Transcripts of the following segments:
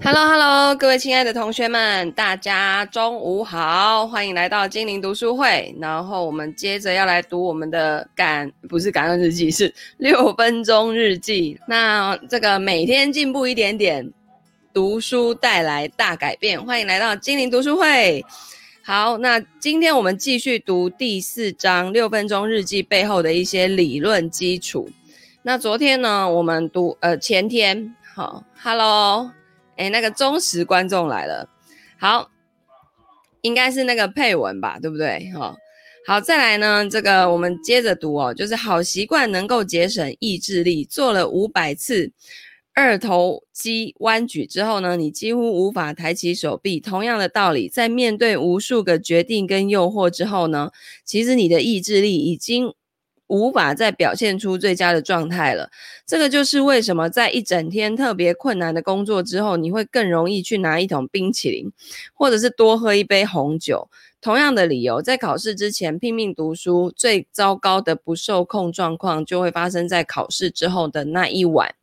Hello，Hello，各位亲爱的同学们，大家中午好，欢迎来到精灵读书会。然后我们接着要来读我们的感，不是感恩日记，是六分钟日记。那这个每天进步一点点，读书带来大改变。欢迎来到精灵读书会。好，那今天我们继续读第四章六分钟日记背后的一些理论基础。那昨天呢，我们读呃前天，好，Hello。哎，那个忠实观众来了，好，应该是那个配文吧，对不对？哈、哦，好，再来呢，这个我们接着读哦，就是好习惯能够节省意志力。做了五百次二头肌弯举之后呢，你几乎无法抬起手臂。同样的道理，在面对无数个决定跟诱惑之后呢，其实你的意志力已经。无法再表现出最佳的状态了。这个就是为什么在一整天特别困难的工作之后，你会更容易去拿一桶冰淇淋，或者是多喝一杯红酒。同样的理由，在考试之前拼命读书，最糟糕的不受控状况就会发生在考试之后的那一晚。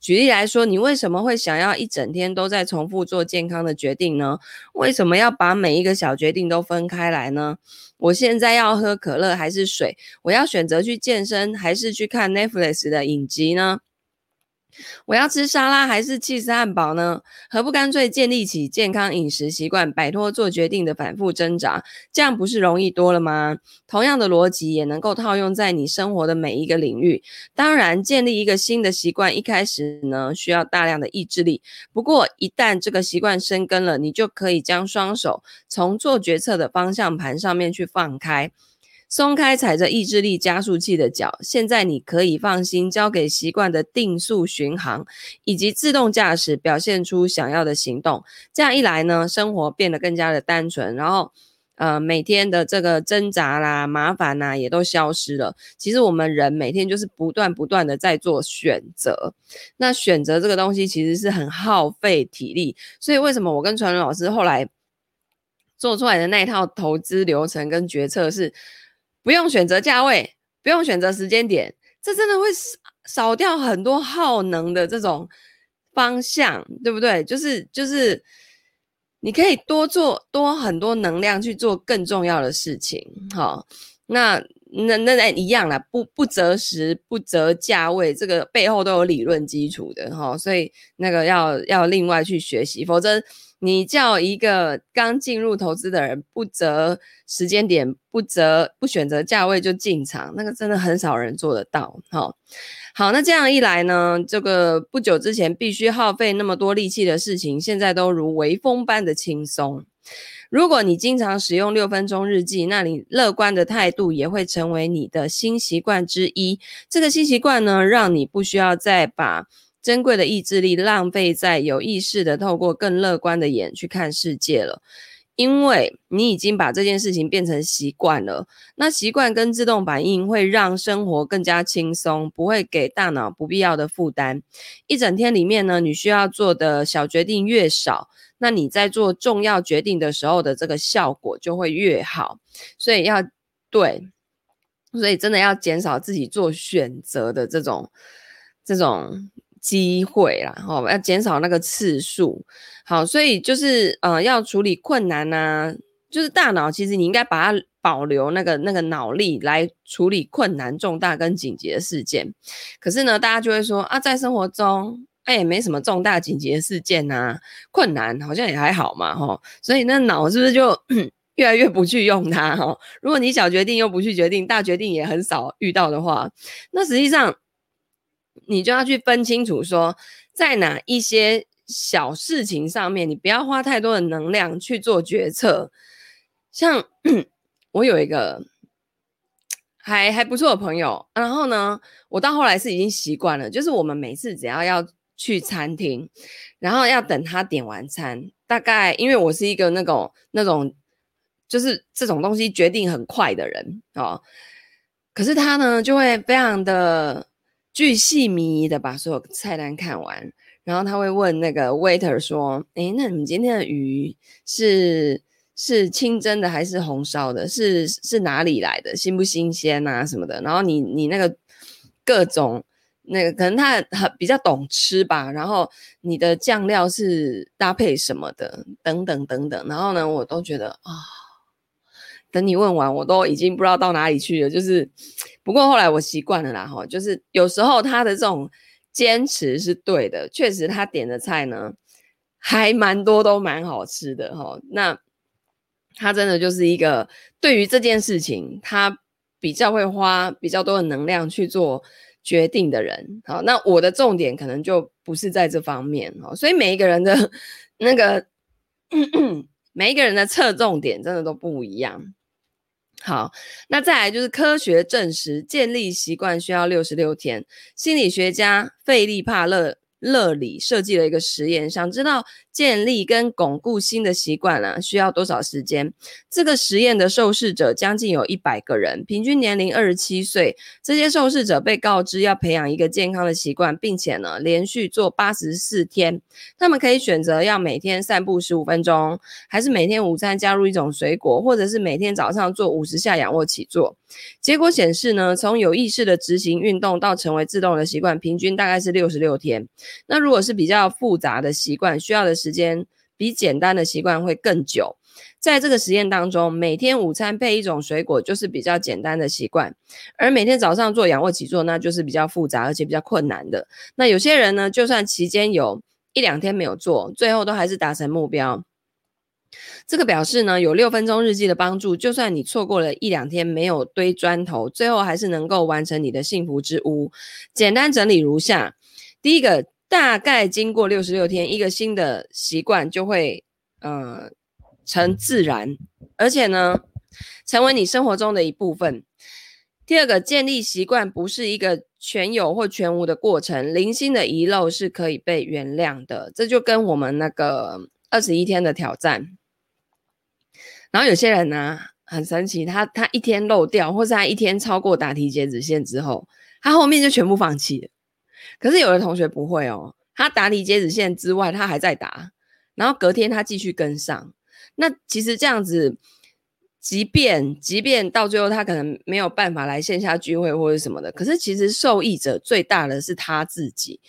举例来说，你为什么会想要一整天都在重复做健康的决定呢？为什么要把每一个小决定都分开来呢？我现在要喝可乐还是水？我要选择去健身还是去看 Netflix 的影集呢？我要吃沙拉还是起司汉堡呢？何不干脆建立起健康饮食习惯，摆脱做决定的反复挣扎？这样不是容易多了吗？同样的逻辑也能够套用在你生活的每一个领域。当然，建立一个新的习惯，一开始呢，需要大量的意志力。不过，一旦这个习惯生根了，你就可以将双手从做决策的方向盘上面去放开。松开踩着意志力加速器的脚，现在你可以放心交给习惯的定速巡航以及自动驾驶，表现出想要的行动。这样一来呢，生活变得更加的单纯，然后，呃，每天的这个挣扎啦、麻烦呐，也都消失了。其实我们人每天就是不断不断的在做选择，那选择这个东西其实是很耗费体力，所以为什么我跟传伦老师后来做出来的那一套投资流程跟决策是？不用选择价位，不用选择时间点，这真的会少掉很多耗能的这种方向，对不对？就是就是，你可以多做多很多能量去做更重要的事情。好，那那那那一样啦，不不择时不择价位，这个背后都有理论基础的哈，所以那个要要另外去学习，否则。你叫一个刚进入投资的人不择时间点、不择不选择价位就进场，那个真的很少人做得到。好，好，那这样一来呢，这个不久之前必须耗费那么多力气的事情，现在都如微风般的轻松。如果你经常使用六分钟日记，那你乐观的态度也会成为你的新习惯之一。这个新习惯呢，让你不需要再把。珍贵的意志力浪费在有意识的透过更乐观的眼去看世界了，因为你已经把这件事情变成习惯了。那习惯跟自动反应会让生活更加轻松，不会给大脑不必要的负担。一整天里面呢，你需要做的小决定越少，那你在做重要决定的时候的这个效果就会越好。所以要对，所以真的要减少自己做选择的这种这种。机会啦，哦，要减少那个次数。好，所以就是呃，要处理困难呐、啊，就是大脑其实你应该把它保留那个那个脑力来处理困难、重大跟紧急的事件。可是呢，大家就会说啊，在生活中，哎，没什么重大紧急的事件呐、困难好像也还好嘛，吼、所以那脑是不是就 越来越不去用它？吼、如果你小决定又不去决定，大决定也很少遇到的话，那实际上。你就要去分清楚，说在哪一些小事情上面，你不要花太多的能量去做决策。像 我有一个还还不错的朋友，然后呢，我到后来是已经习惯了，就是我们每次只要要去餐厅，然后要等他点完餐，大概因为我是一个那种那种就是这种东西决定很快的人哦，可是他呢就会非常的。巨细靡遗的把所有菜单看完，然后他会问那个 waiter 说：“诶，那你们今天的鱼是是清蒸的还是红烧的？是是哪里来的？新不新鲜啊什么的？然后你你那个各种那个可能他很比较懂吃吧，然后你的酱料是搭配什么的，等等等等，然后呢，我都觉得啊、等你问完，我都已经不知道到哪里去了。就是，不过后来我习惯了啦，哈，就是有时候他的这种坚持是对的，确实他点的菜呢还蛮多，都蛮好吃的，哈。那他真的就是一个对于这件事情，他比较会花比较多的能量去做。决定的人，好，那我的重点可能就不是在这方面，好，所以每一个人的 那个，每一个人的侧重点真的都不一样。好，那再来就是科学证实，建立习惯需要六十六天，心理学家费利帕勒。勒里设计了一个实验，想知道建立跟巩固新的习惯啊，需要多少时间？这个实验的受试者将近有一百个人，平均年龄二十七岁。这些受试者被告知要培养一个健康的习惯，并且呢，连续做八十四天。他们可以选择要每天散步十五分钟，还是每天午餐加入一种水果，或者是每天早上做五十下仰卧起坐。结果显示呢，从有意识的执行运动到成为自动的习惯，平均大概是六十六天。那如果是比较复杂的习惯，需要的是时间比简单的习惯会更久。在这个实验当中，每天午餐配一种水果就是比较简单的习惯，而每天早上做仰卧起坐，那就是比较复杂而且比较困难的。那有些人呢，就算期间有一两天没有做，最后都还是达成目标。这个表示呢，有六分钟日记的帮助，就算你错过了一两天没有堆砖头，最后还是能够完成你的幸福之屋。简单整理如下：第一个，大概经过六十六天，一个新的习惯就会呃成自然，而且呢，成为你生活中的一部分。第二个，建立习惯不是一个全有或全无的过程，零星的遗漏是可以被原谅的。这就跟我们那个二十一天的挑战。然后有些人呢、很神奇，他他一天漏掉，或是他一天超过答题截止线之后，他后面就全部放弃了。可是有的同学不会哦，他答题截止线之外，他还在答，然后隔天他继续跟上。那其实这样子，即便即便到最后他可能没有办法来线下聚会或者什么的，可是其实受益者最大的是他自己，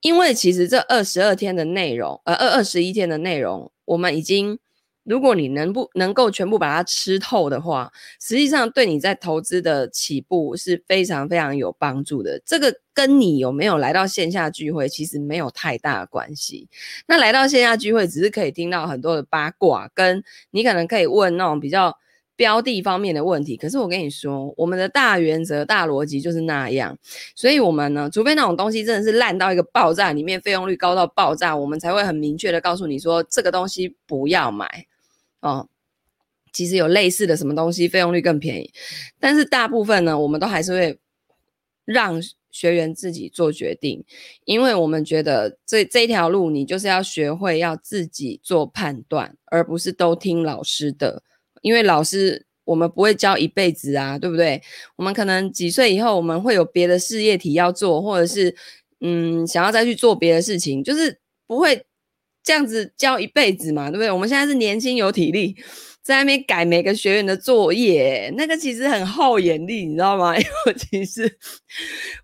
因为其实这二十二天的内容，呃，二二十一天的内容，我们已经。如果你能不能够全部把它吃透的话，实际上对你在投资的起步是非常非常有帮助的。这个跟你有没有来到线下聚会其实没有太大的关系。那来到线下聚会，只是可以听到很多的八卦，跟你可能可以问那种比较标的方面的问题。可是我跟你说，我们的大原则、大逻辑就是那样。所以，我们呢，除非那种东西真的是烂到一个爆炸，里面费用率高到爆炸，我们才会很明确的告诉你说，这个东西不要买。哦，其实有类似的什么东西，费用率更便宜，但是大部分呢，我们都还是会让学员自己做决定，因为我们觉得这这条路你就是要学会要自己做判断，而不是都听老师的，因为老师我们不会教一辈子啊，对不对？我们可能几岁以后我们会有别的事业体要做，或者是嗯想要再去做别的事情，就是不会。这样子教一辈子嘛，对不对？我们现在是年轻有体力，在那边改每个学员的作业，那个其实很耗眼力，你知道吗？尤其是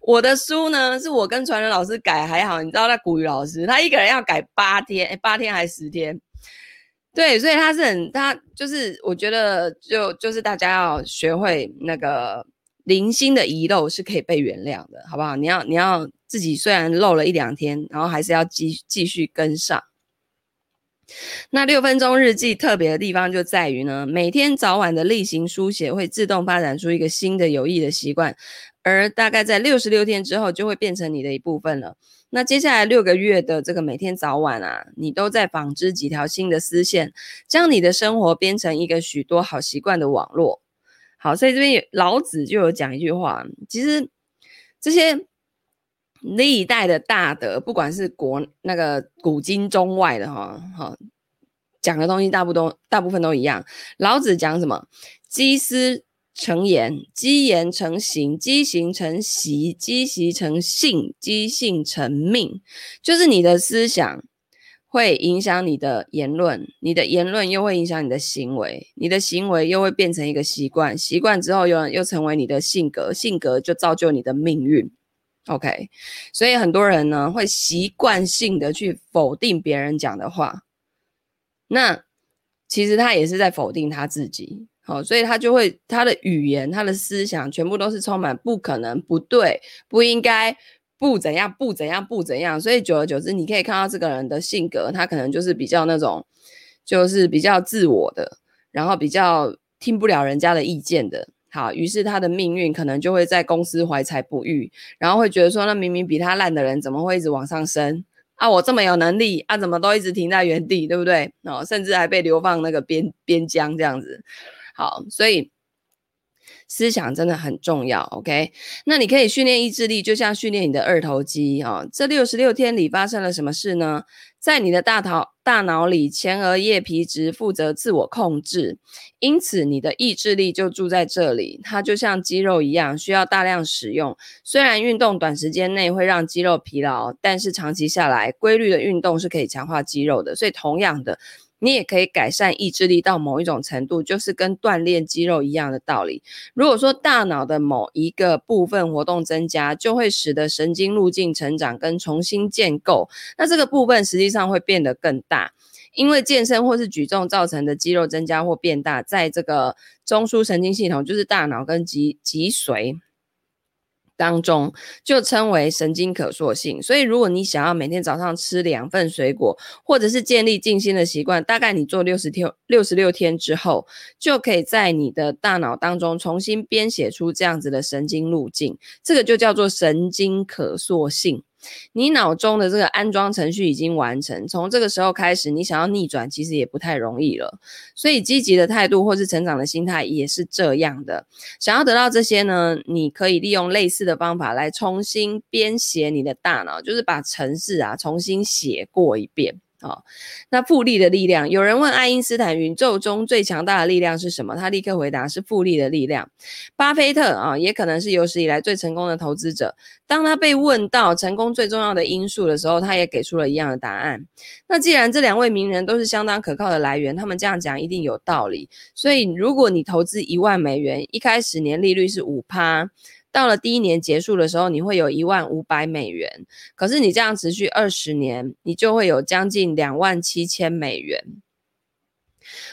我的书呢，是我跟传人老师改还好，你知道那古语老师他一个人要改八天，诶八天还是十天？对，所以他是很，他就是我觉得就就是大家要学会那个零星的遗漏是可以被原谅的，好不好？你要你要自己虽然漏了一两天，然后还是要继继续跟上。那六分钟日记特别的地方就在于呢，每天早晚的例行书写会自动发展出一个新的有益的习惯，而大概在六十六天之后就会变成你的一部分了。那接下来六个月的这个每天早晚啊，你都在纺织几条新的丝线，将你的生活编成一个许多好习惯的网络。好，所以这边老子就有讲一句话，其实这些。历代的大德，不管是国那个古今中外的哈，哈讲的东西大部都大部分都一样。老子讲什么？积思成言，积言成行，积行成习，积习成性，积性成命。就是你的思想会影响你的言论，你的言论又会影响你的行为，你的行为又会变成一个习惯，习惯之后又又成为你的性格，性格就造就你的命运。OK，所以很多人呢会习惯性的去否定别人讲的话，那其实他也是在否定他自己。好，所以他就会他的语言、他的思想全部都是充满不可能、不对、不应该、不怎样、不怎样、不怎样。所以久而久之，你可以看到这个人的性格，他可能就是比较那种，就是比较自我的，然后比较听不了人家的意见的。好，于是他的命运可能就会在公司怀才不遇，然后会觉得说，那明明比他烂的人怎么会一直往上升啊？我这么有能力啊，怎么都一直停在原地，对不对？哦，甚至还被流放那个边边疆这样子。好，所以思想真的很重要。OK，那你可以训练意志力，就像训练你的二头肌、哦。这六十六天里发生了什么事呢？在你的大脑大脑里，前额叶皮质负责自我控制，因此你的意志力就住在这里。它就像肌肉一样，需要大量使用。虽然运动短时间内会让肌肉疲劳，但是长期下来，规律的运动是可以强化肌肉的。所以，同样的。你也可以改善意志力到某一种程度，就是跟锻炼肌肉一样的道理。如果说大脑的某一个部分活动增加，就会使得神经路径成长跟重新建构，那这个部分实际上会变得更大，因为健身或是举重造成的肌肉增加或变大，在这个中枢神经系统，就是大脑跟脊脊髓。当中就称为神经可塑性，所以如果你想要每天早上吃两份水果，或者是建立静心的习惯，大概你做六十天、六十六天之后，就可以在你的大脑当中重新编写出这样子的神经路径，这个就叫做神经可塑性。你脑中的这个安装程序已经完成，从这个时候开始，你想要逆转，其实也不太容易了。所以积极的态度或是成长的心态也是这样的。想要得到这些呢，你可以利用类似的方法来重新编写你的大脑，就是把城市啊重新写过一遍。好、那复利的力量，有人问爱因斯坦宇宙中最强大的力量是什么？他立刻回答是复利的力量。巴菲特啊，也可能是有史以来最成功的投资者。当他被问到成功最重要的因素的时候，他也给出了一样的答案。那既然这两位名人都是相当可靠的来源，他们这样讲一定有道理。所以，如果你投资一万美元，一开始年利率是五趴。到了第一年结束的时候，你会有一万五百美元。可是你这样持续二十年，你就会有将近两万七千美元。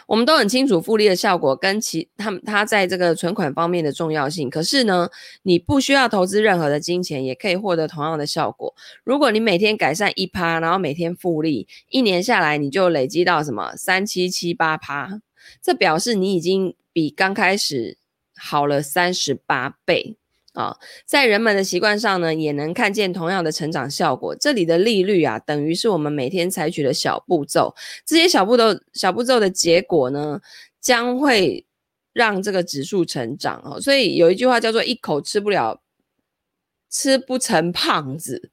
我们都很清楚复利的效果跟其他它在这个存款方面的重要性。可是呢，你不需要投资任何的金钱，也可以获得同样的效果。如果你每天改善一趴，然后每天复利，一年下来你就累积到什么三七七八趴，这表示你已经比刚开始好了三十八倍。啊、在人们的习惯上呢，也能看见同样的成长效果。这里的利率啊，等于是我们每天采取的小步骤。这些小步骤、小步骤的结果呢，将会让这个指数成长哦。所以有一句话叫做“一口吃不了，吃不成胖子”，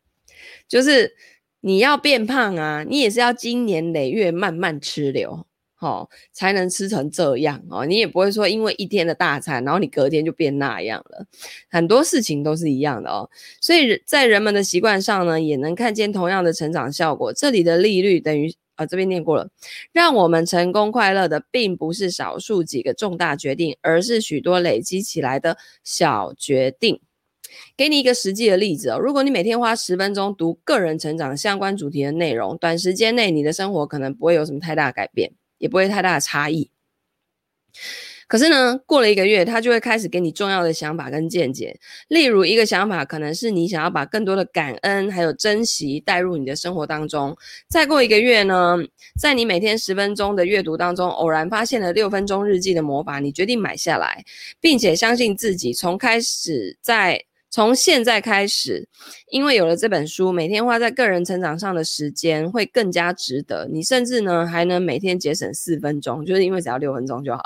就是你要变胖啊，你也是要经年累月慢慢吃流。哦，才能吃成这样哦。你也不会说因为一天的大餐，然后你隔天就变那样了。很多事情都是一样的哦。所以在人们的习惯上呢，也能看见同样的成长效果。这里的利率等于啊，这边念过了。让我们成功快乐的，并不是少数几个重大决定，而是许多累积起来的小决定。给你一个实际的例子哦。如果你每天花十分钟读个人成长相关主题的内容，短时间内你的生活可能不会有什么太大改变。也不会太大的差异，可是呢，过了一个月，他就会开始给你重要的想法跟见解。例如，一个想法可能是你想要把更多的感恩还有珍惜带入你的生活当中。再过一个月呢，在你每天十分钟的阅读当中，偶然发现了六分钟日记的魔法，你决定买下来，并且相信自己，从开始在。从现在开始，因为有了这本书，每天花在个人成长上的时间会更加值得。你甚至呢还能每天节省四分钟，就是因为只要六分钟就好。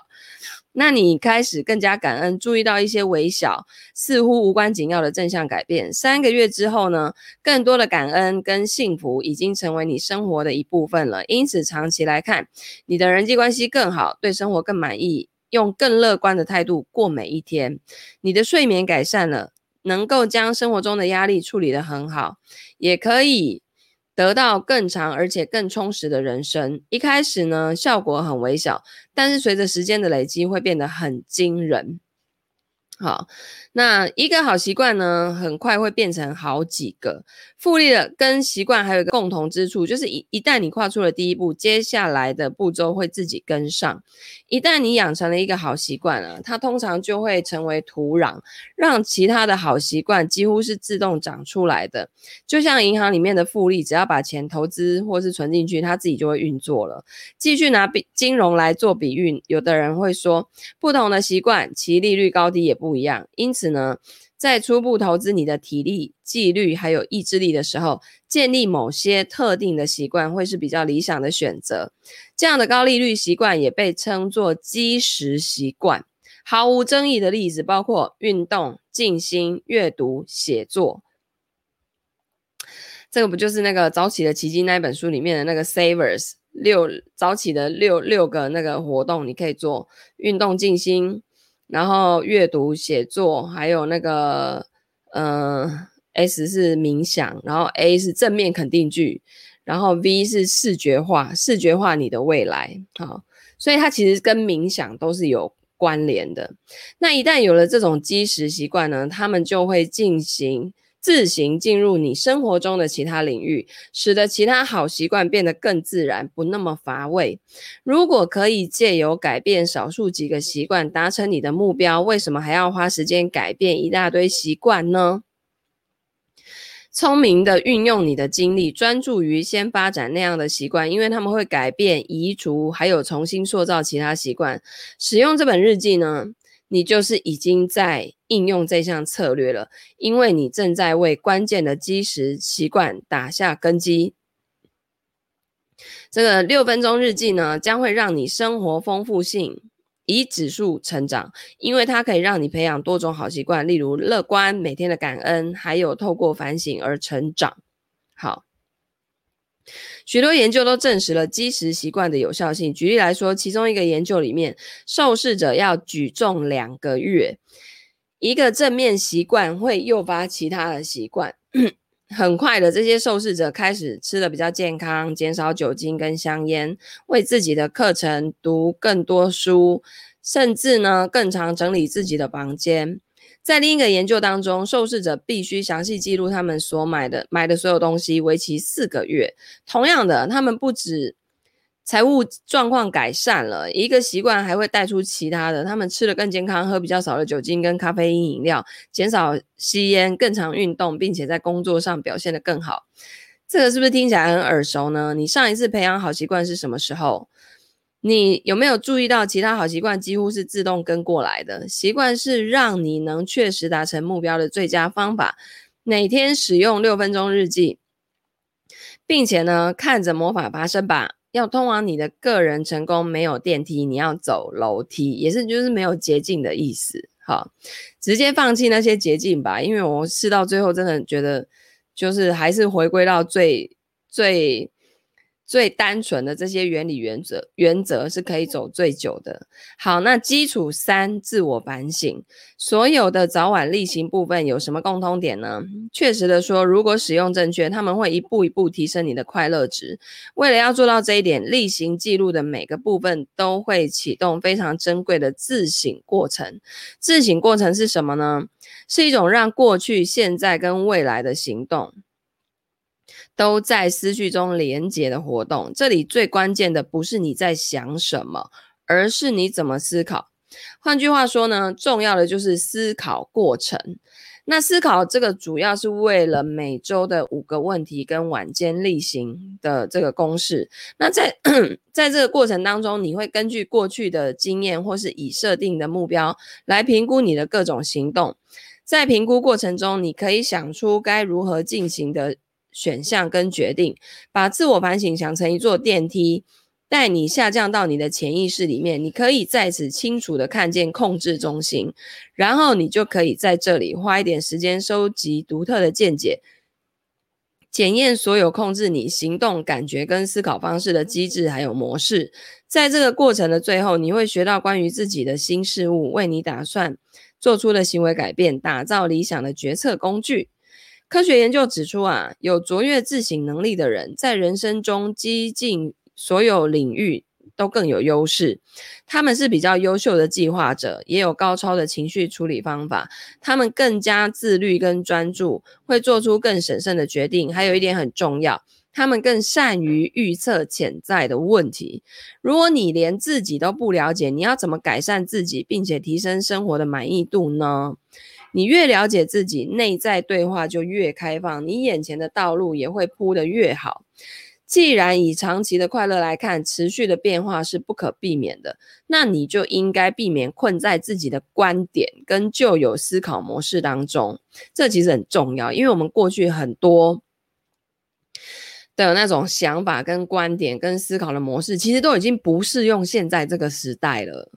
那你开始更加感恩，注意到一些微小、似乎无关紧要的正向改变。三个月之后呢，更多的感恩跟幸福已经成为你生活的一部分了。因此，长期来看，你的人际关系更好，对生活更满意，用更乐观的态度过每一天。你的睡眠改善了。能够将生活中的压力处理得很好，也可以得到更长而且更充实的人生。一开始呢，效果很微小，但是随着时间的累积，会变得很惊人。好，那一个好习惯呢，很快会变成好几个。复利的跟习惯还有一个共同之处，就是一一旦你跨出了第一步，接下来的步骤会自己跟上。一旦你养成了一个好习惯啊，它通常就会成为土壤，让其他的好习惯几乎是自动长出来的。就像银行里面的复利，只要把钱投资或是存进去，它自己就会运作了。继续拿比金融来做比喻，有的人会说，不同的习惯，其利率高低也不不一样。因此呢，在初步投资你的体力、纪律还有意志力的时候，建立某些特定的习惯会是比较理想的选择。这样的高利率习惯也被称作基石习惯。毫无争议的例子包括运动、静心、阅读、写作。这个不就是那个早起的奇迹那一本书里面的那个 Savers 六早起的六六个那个活动，你可以做运动、静心。然后阅读、写作，还有那个，呃、S 是冥想，然后 A 是正面肯定句，然后 V 是视觉化，视觉化你的未来。好，所以它其实跟冥想都是有关联的。那一旦有了这种基石习惯呢，他们就会进行。自行进入你生活中的其他领域，使得其他好习惯变得更自然，不那么乏味。如果可以借由改变少数几个习惯达成你的目标，为什么还要花时间改变一大堆习惯呢？聪明的运用你的精力，专注于先发展那样的习惯，因为他们会改变、移除，还有重新塑造其他习惯。使用这本日记呢，你就是已经在应用这项策略了，因为你正在为关键的基石习惯打下根基。这个六分钟日记呢，将会让你生活丰富性以指数成长，因为它可以让你培养多种好习惯，例如乐观、每天的感恩，还有透过反省而成长。好。许多研究都证实了积食习惯的有效性。举例来说，其中一个研究里面，受试者要举重两个月，一个正面习惯会诱发其他的习惯。很快的，这些受试者开始吃得比较健康，减少酒精跟香烟，为自己的课程读更多书，甚至呢更常整理自己的房间。在另一个研究当中，受试者必须详细记录他们所买的买的所有东西，为期四个月。同样的，他们不止财务状况改善了，一个习惯还会带出其他的。他们吃的更健康，喝比较少的酒精跟咖啡因饮料，减少吸烟，更常运动，并且在工作上表现得更好。这个是不是听起来很耳熟呢？你上一次培养好习惯是什么时候？你有没有注意到，其他好习惯几乎是自动跟过来的？习惯是让你能确实达成目标的最佳方法。每天使用六分钟日记，并且呢，看着魔法发生吧。要通往你的个人成功，没有电梯，你要走楼梯，也是就是没有捷径的意思。好，直接放弃那些捷径吧，因为我试到最后，真的觉得就是还是回归到最最。最单纯的这些原理原则，原则是可以走最久的。好，那基础三，自我反省。所有的早晚例行部分有什么共通点呢？确实的说，如果使用正确，他们会一步一步提升你的快乐值。为了要做到这一点，例行记录的每个部分都会启动非常珍贵的自省过程。自省过程是什么呢？是一种让过去、现在跟未来的行动。都在思绪中连结的活动。这里最关键的不是你在想什么，而是你怎么思考。换句话说呢，重要的就是思考过程。那思考这个主要是为了每周的五个问题跟晚间例行的这个公式。那在 在这个过程当中，你会根据过去的经验或是已设定的目标来评估你的各种行动。在评估过程中，你可以想出该如何进行的。选项跟决定，把自我反省想成一座电梯，带你下降到你的潜意识里面。你可以在此清楚的看见控制中心，然后你就可以在这里花一点时间收集独特的见解，检验所有控制你行动、感觉跟思考方式的机制还有模式。在这个过程的最后，你会学到关于自己的新事物，为你打算做出的行为改变，打造理想的决策工具。科学研究指出啊，有卓越自省能力的人，在人生中几近所有领域都更有优势。他们是比较优秀的计划者，也有高超的情绪处理方法。他们更加自律跟专注，会做出更审慎的决定。还有一点很重要，他们更善于预测潜在的问题。如果你连自己都不了解，你要怎么改善自己，并且提升生活的满意度呢？你越了解自己，内在对话就越开放，你眼前的道路也会铺得越好。既然以长期的快乐来看，持续的变化是不可避免的，那你就应该避免困在自己的观点跟旧有思考模式当中。这其实很重要，因为我们过去很多的那种想法、跟观点、跟思考的模式，其实都已经不适用现在这个时代了。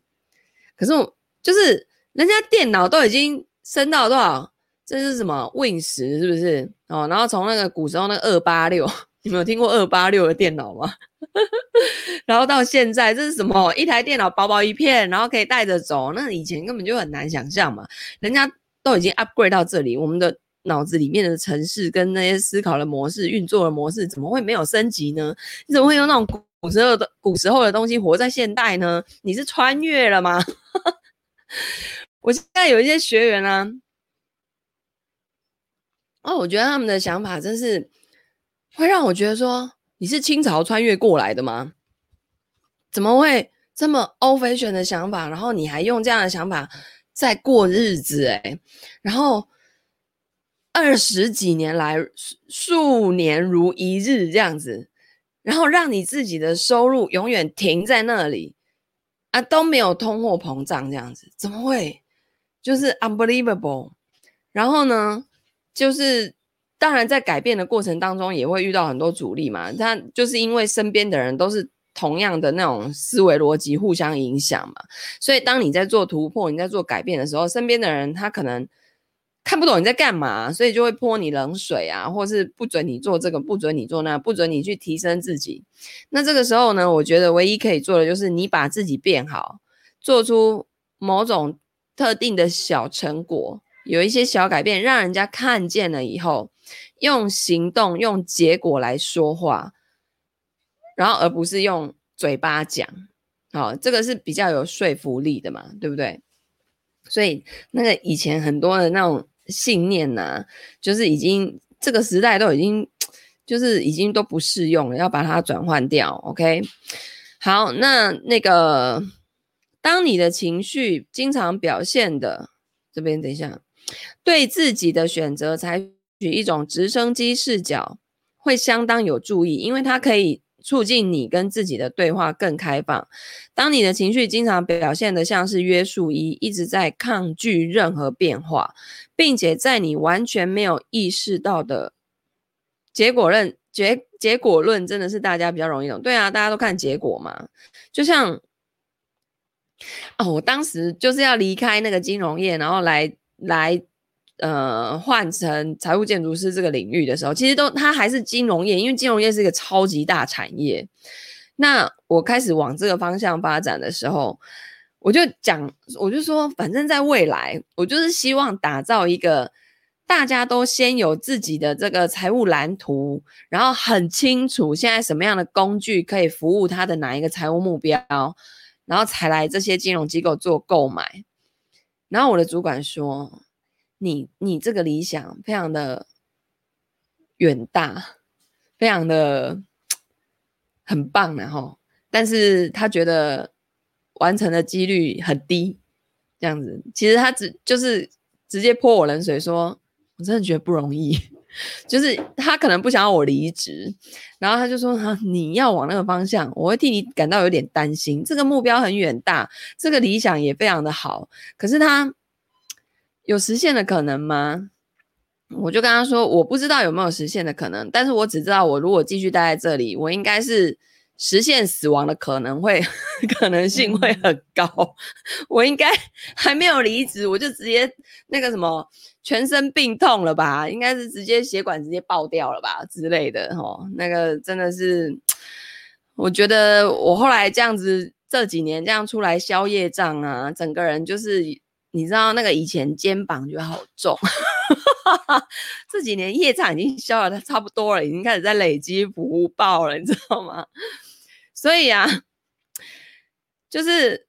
可是我就是人家电脑都已经升到多少？这是什么 Win 十是不是？哦，然后从那个古时候那个二八六。你们有听过二八六的电脑吗？然后到现在，这是什么？一台电脑薄薄一片，然后可以带着走。那以前根本就很难想象嘛。人家都已经 upgrade 到这里，我们的脑子里面的城市跟那些思考的模式、运作的模式，怎么会没有升级呢？你怎么会用那种古时候的古时候的东西活在现代呢？你是穿越了吗？我现在有一些学员啊，哦，我觉得他们的想法真是。会让我觉得说，你是清朝穿越过来的吗？怎么会这么 old fashion 的想法？然后你还用这样的想法在过日子哎，然后二十几年来数年如一日这样子，然后让你自己的收入永远停在那里啊，都没有通货膨胀这样子，怎么会？就是 unbelievable。然后呢，就是。当然，在改变的过程当中，也会遇到很多阻力嘛。他就是因为身边的人都是同样的那种思维逻辑，互相影响嘛。所以，当你在做突破、你在做改变的时候，身边的人他可能看不懂你在干嘛，所以就会泼你冷水啊，或是不准你做这个，不准你做那，不准你去提升自己。那这个时候呢，我觉得唯一可以做的就是你把自己变好，做出某种特定的小成果，有一些小改变，让人家看见了以后。用行动、用结果来说话，然后而不是用嘴巴讲，好，这个是比较有说服力的嘛，对不对？所以那个以前很多的那种信念呐、就是已经这个时代都已经就是已经都不适用了，要把它转换掉。OK，好，那那个当你的情绪经常表现的这边，等一下，对自己的选择采。取一种直升机视角会相当有助益，因为它可以促进你跟自己的对话更开放。当你的情绪经常表现得像是约束一，一直在抗拒任何变化，并且在你完全没有意识到的结果论结结果论真的是大家比较容易懂。对啊，大家都看结果嘛。就像哦，我当时就是要离开那个金融业，然后来来。呃，换成财务建筑师这个领域的时候，其实都它还是金融业，因为金融业是一个超级大产业。那我开始往这个方向发展的时候，我就讲，我就说，反正在未来，我就是希望打造一个大家都先有自己的这个财务蓝图，然后很清楚现在什么样的工具可以服务他的哪一个财务目标，然后才来这些金融机构做购买。然后我的主管说。你你这个理想非常的远大，非常的很棒，然后，但是他觉得完成的几率很低，这样子，其实他只就是直接泼我冷水说，说我真的觉得不容易，就是他可能不想要我离职，然后他就说，啊，你要往那个方向，我会替你感到有点担心，这个目标很远大，这个理想也非常的好，可是他。有实现的可能吗？我就跟他说，我不知道有没有实现的可能，但是我只知道，我如果继续待在这里，我应该是实现死亡的可能会 可能性会很高。我应该还没有离职，我就直接那个什么全身病痛了吧？应该是直接血管直接爆掉了吧之类的。哦，那个真的是，我觉得我后来这样子这几年这样出来消业障啊，整个人就是。你知道那个以前肩膀就好重，这几年业障已经消了，差不多了，已经开始在累积福报了，你知道吗？所以啊，就是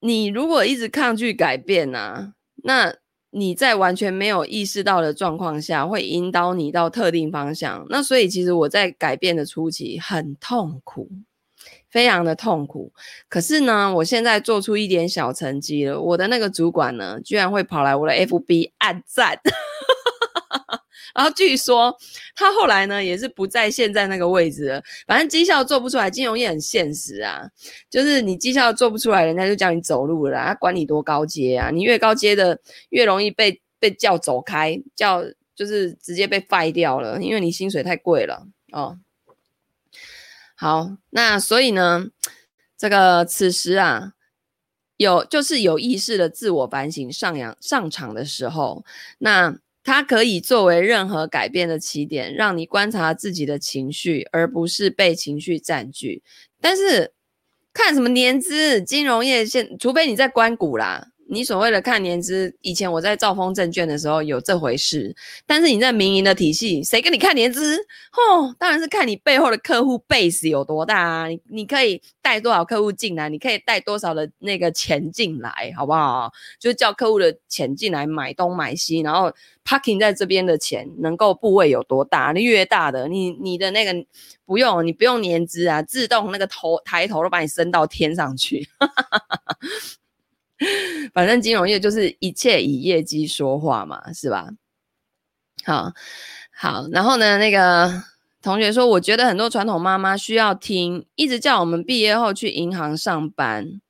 你如果一直抗拒改变、啊，那你在完全没有意识到的状况下，会引导你到特定方向。那所以其实我在改变的初期很痛苦，非常的痛苦。可是呢，我现在做出一点小成绩了，我的那个主管呢，居然会跑来我的 FB 按赞。然后据说他后来呢也是不在现在那个位置了。反正绩效做不出来，金融业很现实啊，就是你绩效做不出来，人家就叫你走路了啦。他管你多高阶啊，你越高阶的越容易被被叫走开，叫就是直接被 f 掉了，因为你薪水太贵了哦。好，那所以呢，这个此时啊，有就是有意识的自我反省上扬上场的时候，那。它可以作为任何改变的起点，让你观察自己的情绪，而不是被情绪占据。但是看什么年资，金融业现，除非你在关谷啦。你所谓的看年资，以前我在兆丰证券的时候有这回事，但是你在民营的体系，谁跟你看年资？哦，当然是看你背后的客户 base 有多大啊！你你可以带多少客户进来，你可以带多少的那个钱进来，好不好？就叫客户的钱进来买东买西，然后 parking 在这边的钱能够部位有多大？你越大的，你你的那个不用，你不用年资啊，自动那个头抬头都把你升到天上去。反正金融业就是一切以业绩说话嘛，是吧？好，好，然后呢，那个同学说，我觉得很多传统妈妈需要听，一直叫我们毕业后去银行上班。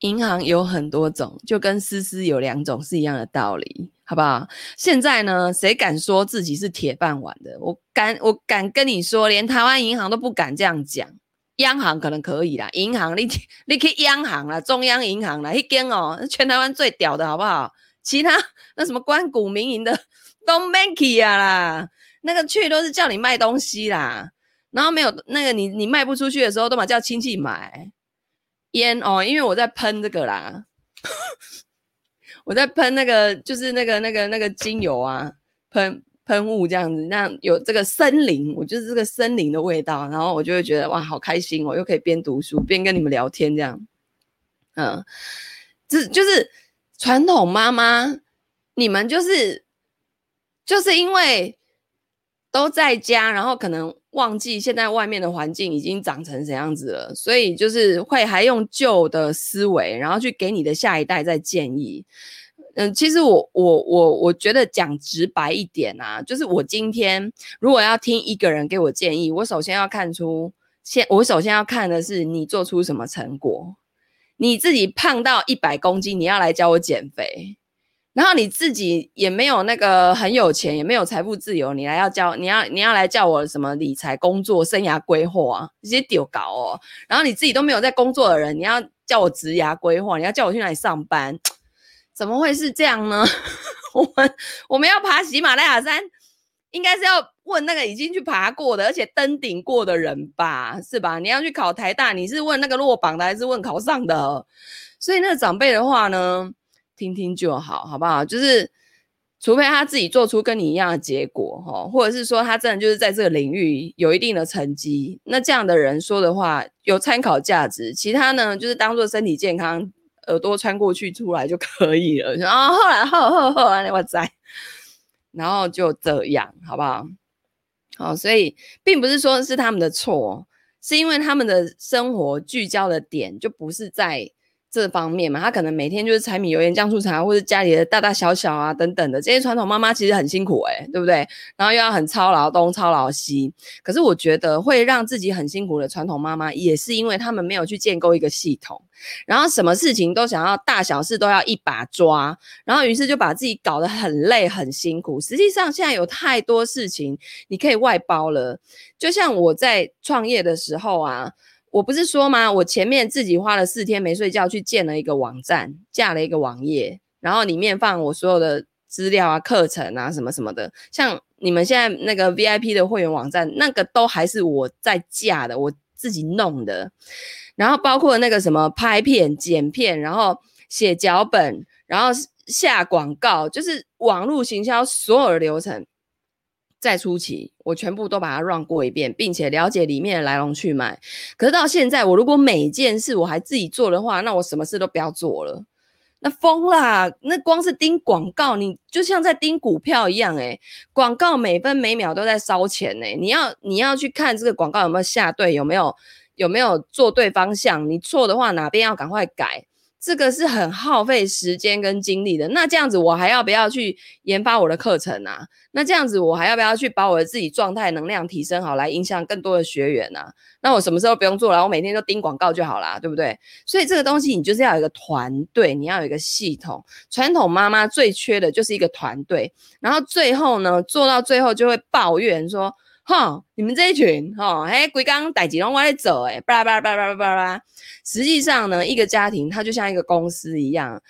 银行有很多种，就跟丝丝有两种是一样的道理，好不好？现在呢，谁敢说自己是铁饭碗的？我敢，我敢跟你说，连台湾银行都不敢这样讲。央行可能可以啦，银行你你去央行啦，中央银行啦，一间哦，全台湾最屌的好不好？其他那什么关股民营的都没去啊啦，那个去都是叫你卖东西啦，然后没有那个你你卖不出去的时候，都嘛叫亲戚买烟哦，因为我在喷这个啦，我在喷那个就是那个那个那个精油啊，喷。喷雾这样子，那有这个森林，我就是这个森林的味道，然后我就会觉得哇，好开心，我又可以边读书边跟你们聊天这样，嗯，这就是传统妈妈，你们就是就是因为都在家，然后可能忘记现在外面的环境已经长成怎样子了，所以就是会还用旧的思维，然后去给你的下一代再建议。嗯，其实我我我我觉得讲直白一点啊，就是我今天如果要听一个人给我建议，我首先要看出，先我首先要看的是你做出什么成果。你自己胖到一百公斤，你要来教我减肥，然后你自己也没有那个很有钱，也没有财富自由，你来要教，你要你要来教我什么理财、工作、生涯规划啊，这些丢搞哦。然后你自己都没有在工作的人，你要叫我职涯规划，你要叫我去哪里上班？怎么会是这样呢？我们我们要爬喜马拉雅山，应该是要问那个已经去爬过的，而且登顶过的人吧，是吧？你要去考台大，你是问那个落榜的，还是问考上的？所以那个长辈的话呢，听听就好，好不好？就是除非他自己做出跟你一样的结果，哈，或者是说他真的就是在这个领域有一定的成绩，那这样的人说的话有参考价值。其他呢，就是当做身体健康。耳朵穿过去出来就可以了，然后后来后后后来我在，然后就这样，好不好？好，所以并不是说是他们的错，是因为他们的生活聚焦的点就不是在。这方面嘛，他可能每天就是柴米油盐酱醋茶，或者家里的大大小小啊等等的这些传统妈妈，其实很辛苦诶、对不对？然后又要很操劳东操劳西。可是我觉得会让自己很辛苦的传统妈妈，也是因为他们没有去建构一个系统，然后什么事情都想要大小事都要一把抓，然后于是就把自己搞得很累很辛苦。实际上现在有太多事情你可以外包了，就像我在创业的时候啊。我不是说吗？我前面自己花了四天没睡觉去建了一个网站，架了一个网页，然后里面放我所有的资料啊、课程啊什么什么的。像你们现在那个 VIP 的会员网站，那个都还是我在架的，我自己弄的。然后包括那个什么拍片、剪片，然后写脚本，然后下广告，就是网络行销所有的流程。在初期，我全部都把它 run 过一遍，并且了解里面的来龙去脉。可是到现在，我如果每件事我还自己做的话，那我什么事都不要做了。那疯啦！那光是盯广告，你就像在盯股票一样诶、广告每分每秒都在烧钱诶、你要你要去看这个广告有没有下对，有没有有没有做对方向，你错的话哪边要赶快改。这个是很耗费时间跟精力的。那这样子，我还要不要去研发我的课程啊？那这样子，我还要不要去把我的自己状态、能量提升好，来影响更多的学员啊？那我什么时候不用做了？我每天都盯广告就好啦，对不对？所以这个东西，你就是要有一个团队，你要有一个系统。传统妈妈最缺的就是一个团队，然后最后呢，做到最后就会抱怨说。哈，你们这一群哈，哎，鬼刚逮几龙我在走，哎，巴拉巴拉巴拉巴拉。实际上呢，一个家庭它就像一个公司一样，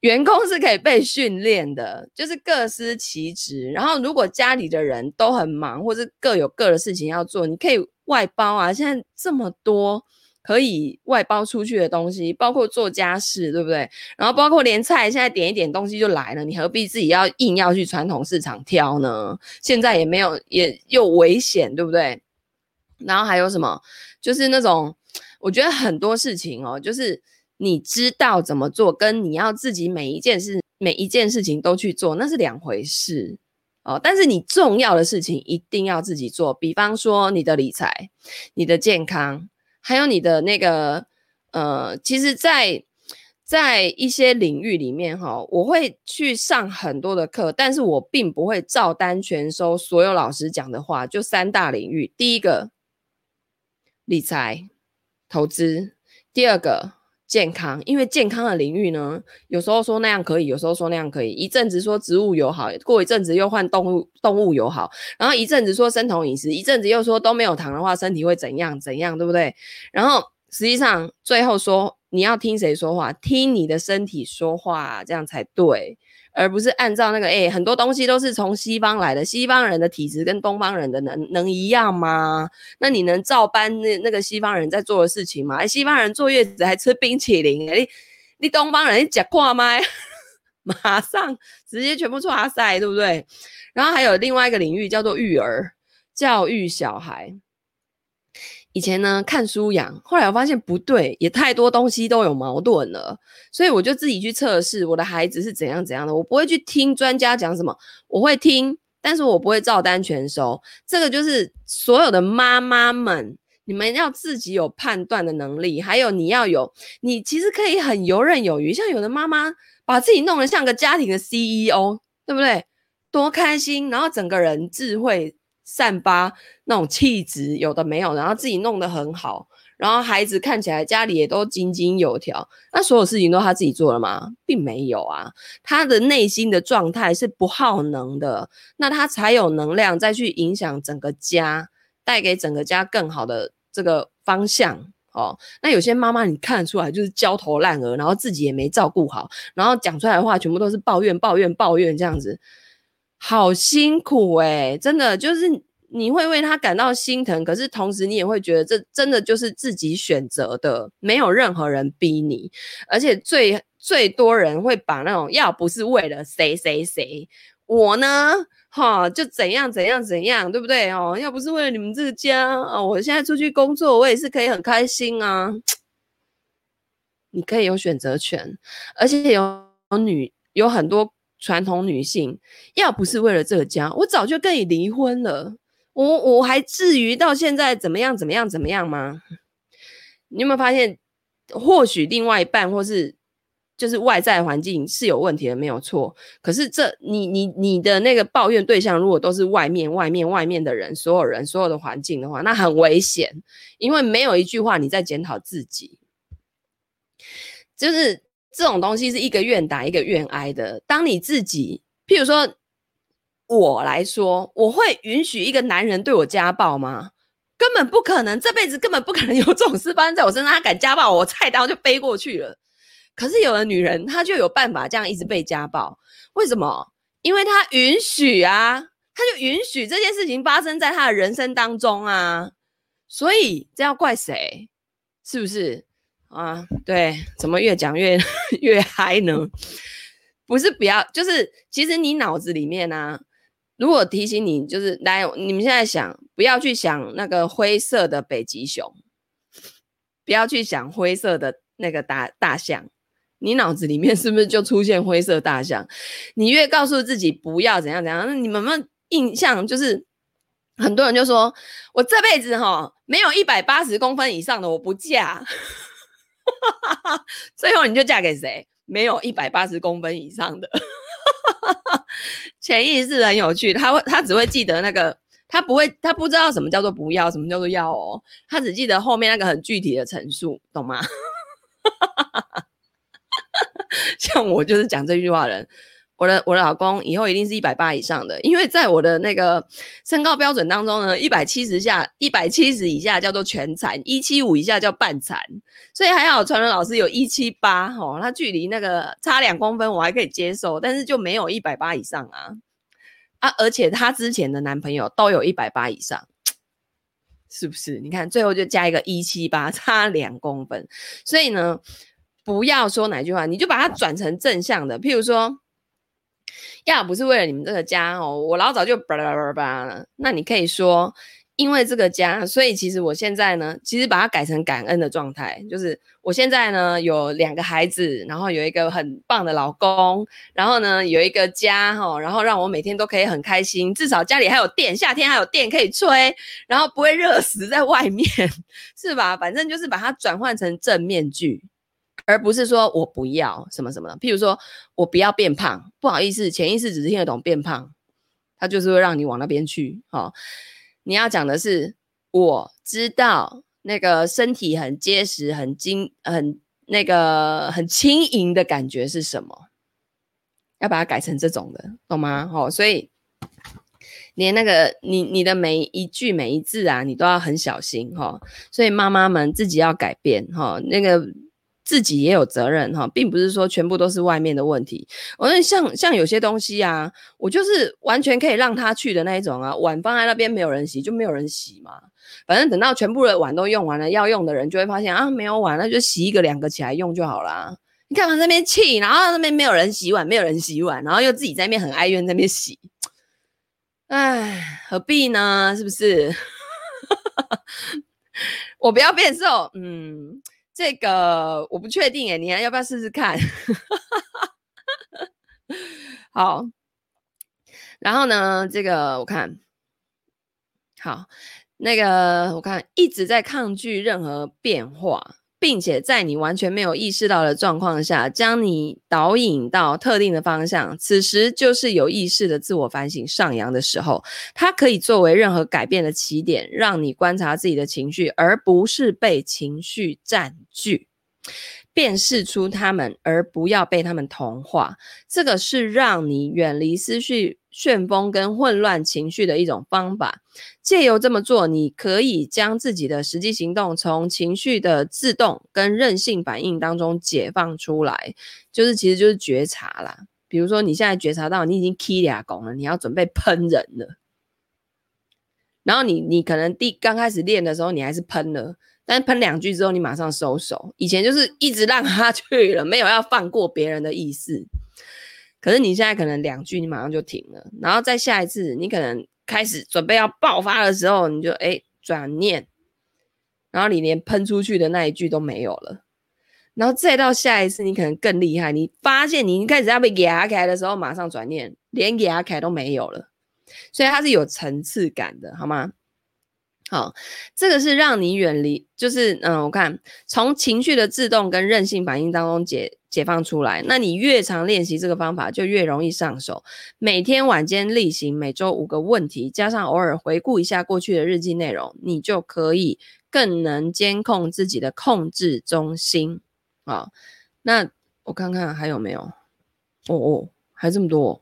员工是可以被训练的，就是各司其职。然后，如果家里的人都很忙，或是各有各的事情要做，你可以外包啊。现在这么多。可以外包出去的东西，包括做家事，对不对？然后包括连菜，现在点一点东西就来了，你何必自己要硬要去传统市场挑呢？现在也没有，也又危险，对不对？然后还有什么？就是那种，我觉得很多事情哦，就是你知道怎么做，跟你要自己每一件事、每一件事情都去做，那是两回事哦。但是你重要的事情一定要自己做，比方说你的理财、你的健康。还有你的那个，呃，其实在，在一些领域里面，哈，我会去上很多的课，但是我并不会照单全收所有老师讲的话。就三大领域，第一个理财投资，第二个健康，因为健康的领域呢，有时候说那样可以，有时候说那样可以，一阵子说植物友好，过一阵子又换动物动物友好，然后一阵子说生酮饮食，一阵子又说都没有糖的话，身体会怎样怎样，对不对？然后实际上最后说你要听谁说话？听你的身体说话，这样才对。而不是按照那个，哎、很多东西都是从西方来的，西方人的体质跟东方人的能能一样吗？那你能照搬那那个西方人在做的事情吗？哎、西方人坐月子还吃冰淇淋，哎、你你东方人你吃过吗？马上直接全部剉赛，对不对？然后还有另外一个领域叫做育儿，教育小孩。以前呢，看书养，后来我发现不对，也太多东西都有矛盾了，所以我就自己去测试我的孩子是怎样怎样的。我不会去听专家讲什么，我会听，但是我不会照单全收。这个就是所有的妈妈们，你们要自己有判断的能力，还有你要有，你其实可以很游刃有余。像有的妈妈把自己弄得像个家庭的 CEO，对不对？多开心，然后整个人智慧。散发那种气质，有的没有，然后自己弄得很好，然后孩子看起来家里也都井井有条。那所有事情都他自己做了吗？并没有啊，他的内心的状态是不耗能的，那他才有能量再去影响整个家，带给整个家更好的这个方向哦。那有些妈妈你看得出来就是焦头烂额，然后自己也没照顾好，然后讲出来的话全部都是抱怨、抱怨、抱怨这样子。好辛苦诶、真的就是你会为他感到心疼，可是同时你也会觉得这真的就是自己选择的，没有任何人逼你，而且最最多人会把那种要不是为了谁谁谁，我呢哈就怎样怎样怎样，对不对哦？要不是为了你们这个家哦，我现在出去工作，我也是可以很开心啊。你可以有选择权，而且有女有很多。传统女性要不是为了这个家，我早就跟你离婚了。我我还至于到现在怎么样怎么样怎么样吗？你有没有发现，或许另外一半或是就是外在环境是有问题的，没有错。可是这你你你的那个抱怨对象，如果都是外面外面外面的人，所有人所有的环境的话，那很危险，因为没有一句话你在检讨自己，就是。这种东西是一个愿打一个愿挨的。当你自己，譬如说我来说，我会允许一个男人对我家暴吗？根本不可能，这辈子根本不可能有这种事发生在我身上。他敢家暴我，菜刀就飞过去了。可是有的女人，她就有办法这样一直被家暴。为什么？因为她允许啊，她就允许这件事情发生在她的人生当中啊。所以这要怪谁？是不是？啊，对，怎么越讲越 越嗨呢？不是不要，就是其实你脑子里面呢、啊，如果提醒你，就是来，你们现在想，不要去想那个灰色的北极熊，不要去想灰色的那个大大象，你脑子里面是不是就出现灰色大象？你越告诉自己不要怎样怎样，那你们有没印象？就是很多人就说，我这辈子哈没有一百八十公分以上的我不嫁，最后你就嫁给谁？没有一百八十公分以上的。潜意识很有趣，他会他只会记得那个，他不会他不知道什么叫做不要，什么叫做要哦，他只记得后面那个很具体的陈述，懂吗？像我就是讲这句话的人。我的我的老公以后一定是一百八以上的，因为在我的那个身高标准当中呢，一百七十下一百七十以下叫做全残，一七五以下叫半残，所以还好传伦老师有一七八哦，他距离那个差两公分我还可以接受，但是就没有一百八以上啊啊！而且他之前的男朋友都有一百八以上，是不是？你看最后就加一个一七八，差两公分，所以呢，不要说哪句话，你就把它转成正向的，譬如说。要不是为了你们这个家哦，我老早就巴拉巴拉巴拉了。那你可以说，因为这个家，所以其实我现在呢，其实把它改成感恩的状态，就是我现在呢有两个孩子，然后有一个很棒的老公，然后呢有一个家哈，然后让我每天都可以很开心，至少家里还有电，夏天还有电可以吹，然后不会热死在外面，是吧？反正就是把它转换成正面句。而不是说我不要什么什么的，譬如说我不要变胖，不好意思，潜意识只是听得懂变胖，它就是会让你往那边去。哦，你要讲的是我知道那个身体很结实、很精、很那个很轻盈的感觉是什么，要把它改成这种的，懂吗？哦，所以连那个你你的每一句每一字啊，你都要很小心哈，哦。所以妈妈们自己要改变哈，哦，那个。自己也有责任哈，并不是说全部都是外面的问题。我说像像有些东西啊，我就是完全可以让他去的那一种啊，碗放在那边没有人洗，就没有人洗嘛。反正等到全部的碗都用完了，要用的人就会发现啊，没有碗，那就洗一个两个起来用就好啦。你看他那边气，然后那边没有人洗碗，没有人洗碗，然后又自己在那边很哀怨在那边洗，唉，何必呢？是不是？我不要变瘦，嗯。这个我不确定诶，你还要不要试试看？好，然后呢，这个我看好，那个我看一直在抗拒任何变化。并且在你完全没有意识到的状况下，将你导引到特定的方向，此时就是有意识的自我反省上扬的时候。它可以作为任何改变的起点，让你观察自己的情绪，而不是被情绪占据。辨识出他们，而不要被他们同化。这个是让你远离思绪旋风跟混乱情绪的一种方法。借由这么做，你可以将自己的实际行动从情绪的自动跟任性反应当中解放出来。就是，其实就是觉察啦。比如说，你现在觉察到你已经起俩拱了，你要准备喷人了。然后你，你可能第刚开始练的时候，你还是喷了。但喷两句之后，你马上收手。以前就是一直让他 去了，没有要放过别人的意思。可是你现在可能两句，你马上就停了，然后再下一次，你可能开始准备要爆发的时候，你就哎转念，然后你连喷出去的那一句都没有了。然后再到下一次，你可能更厉害，你发现你一开始要被压开的时候，马上转念，连压开都没有了。所以它是有层次感的，好吗？好，这个是让你远离，就是嗯，我看从情绪的自动跟任性反应当中解解放出来。那你越常练习这个方法，就越容易上手。每天晚间例行，每周五个问题，加上偶尔回顾一下过去的日记内容，你就可以更能监控自己的控制中心。好，那我看看还有没有？哦哦，还这么多。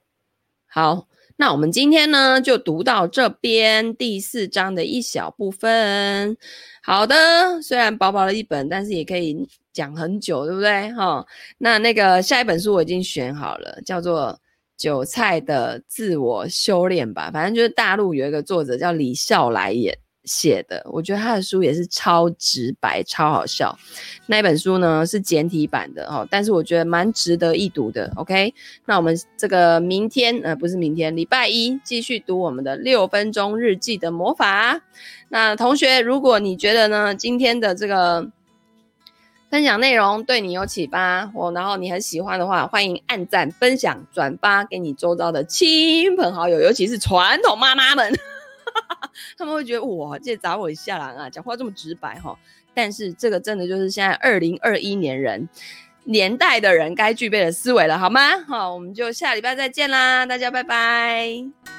好。那我们今天呢，就读到这边第四章的一小部分。好的，虽然薄薄的一本，但是也可以讲很久，对不对？哈，那那个下一本书我已经选好了，叫做《韭菜的自我修炼》吧。反正就是大陆有一个作者叫李笑来演写的，我觉得他的书也是超直白、超好笑。那一本书呢是简体版的哦，但是我觉得蛮值得一读的。OK，那我们这个明天呃不是明天，礼拜一继续读我们的六分钟日记的魔法。那同学，如果你觉得呢今天的这个分享内容对你有启发，或然后你很喜欢的话，欢迎按赞、分享、转发给你周遭的亲朋好友，尤其是传统妈妈们。他们会觉得哇，这砸我一下啦啊，讲话这么直白哈。但是这个真的就是现在二零二一年人年代的人该具备的思维了，好吗？好，我们就下礼拜再见啦，大家拜拜。